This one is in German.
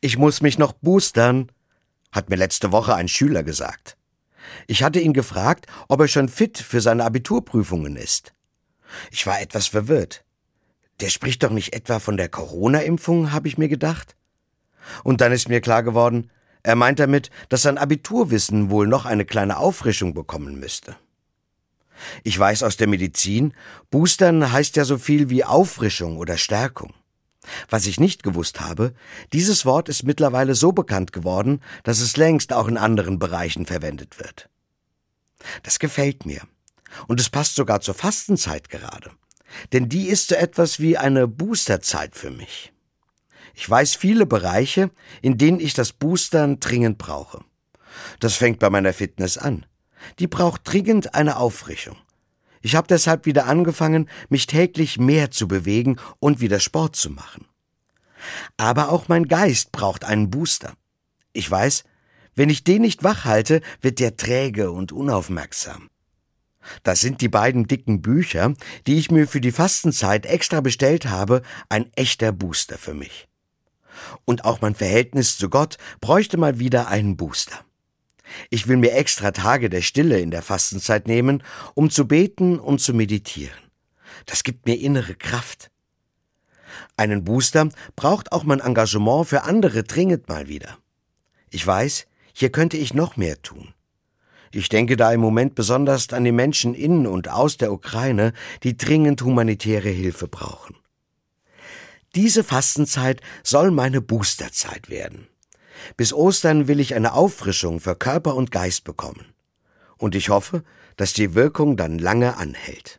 Ich muss mich noch boostern, hat mir letzte Woche ein Schüler gesagt. Ich hatte ihn gefragt, ob er schon fit für seine Abiturprüfungen ist. Ich war etwas verwirrt. Der spricht doch nicht etwa von der Corona-Impfung, habe ich mir gedacht. Und dann ist mir klar geworden, er meint damit, dass sein Abiturwissen wohl noch eine kleine Auffrischung bekommen müsste. Ich weiß aus der Medizin, Boostern heißt ja so viel wie Auffrischung oder Stärkung. Was ich nicht gewusst habe, dieses Wort ist mittlerweile so bekannt geworden, dass es längst auch in anderen Bereichen verwendet wird. Das gefällt mir. Und es passt sogar zur Fastenzeit gerade. Denn die ist so etwas wie eine Boosterzeit für mich. Ich weiß viele Bereiche, in denen ich das Boostern dringend brauche. Das fängt bei meiner Fitness an. Die braucht dringend eine Auffrischung. Ich habe deshalb wieder angefangen, mich täglich mehr zu bewegen und wieder Sport zu machen. Aber auch mein Geist braucht einen Booster. Ich weiß, wenn ich den nicht wach halte, wird der träge und unaufmerksam. Das sind die beiden dicken Bücher, die ich mir für die Fastenzeit extra bestellt habe, ein echter Booster für mich. Und auch mein Verhältnis zu Gott bräuchte mal wieder einen Booster. Ich will mir extra Tage der Stille in der Fastenzeit nehmen, um zu beten und zu meditieren. Das gibt mir innere Kraft. Einen Booster braucht auch mein Engagement für andere dringend mal wieder. Ich weiß, hier könnte ich noch mehr tun. Ich denke da im Moment besonders an die Menschen in und aus der Ukraine, die dringend humanitäre Hilfe brauchen. Diese Fastenzeit soll meine Boosterzeit werden. Bis Ostern will ich eine Auffrischung für Körper und Geist bekommen. Und ich hoffe, dass die Wirkung dann lange anhält.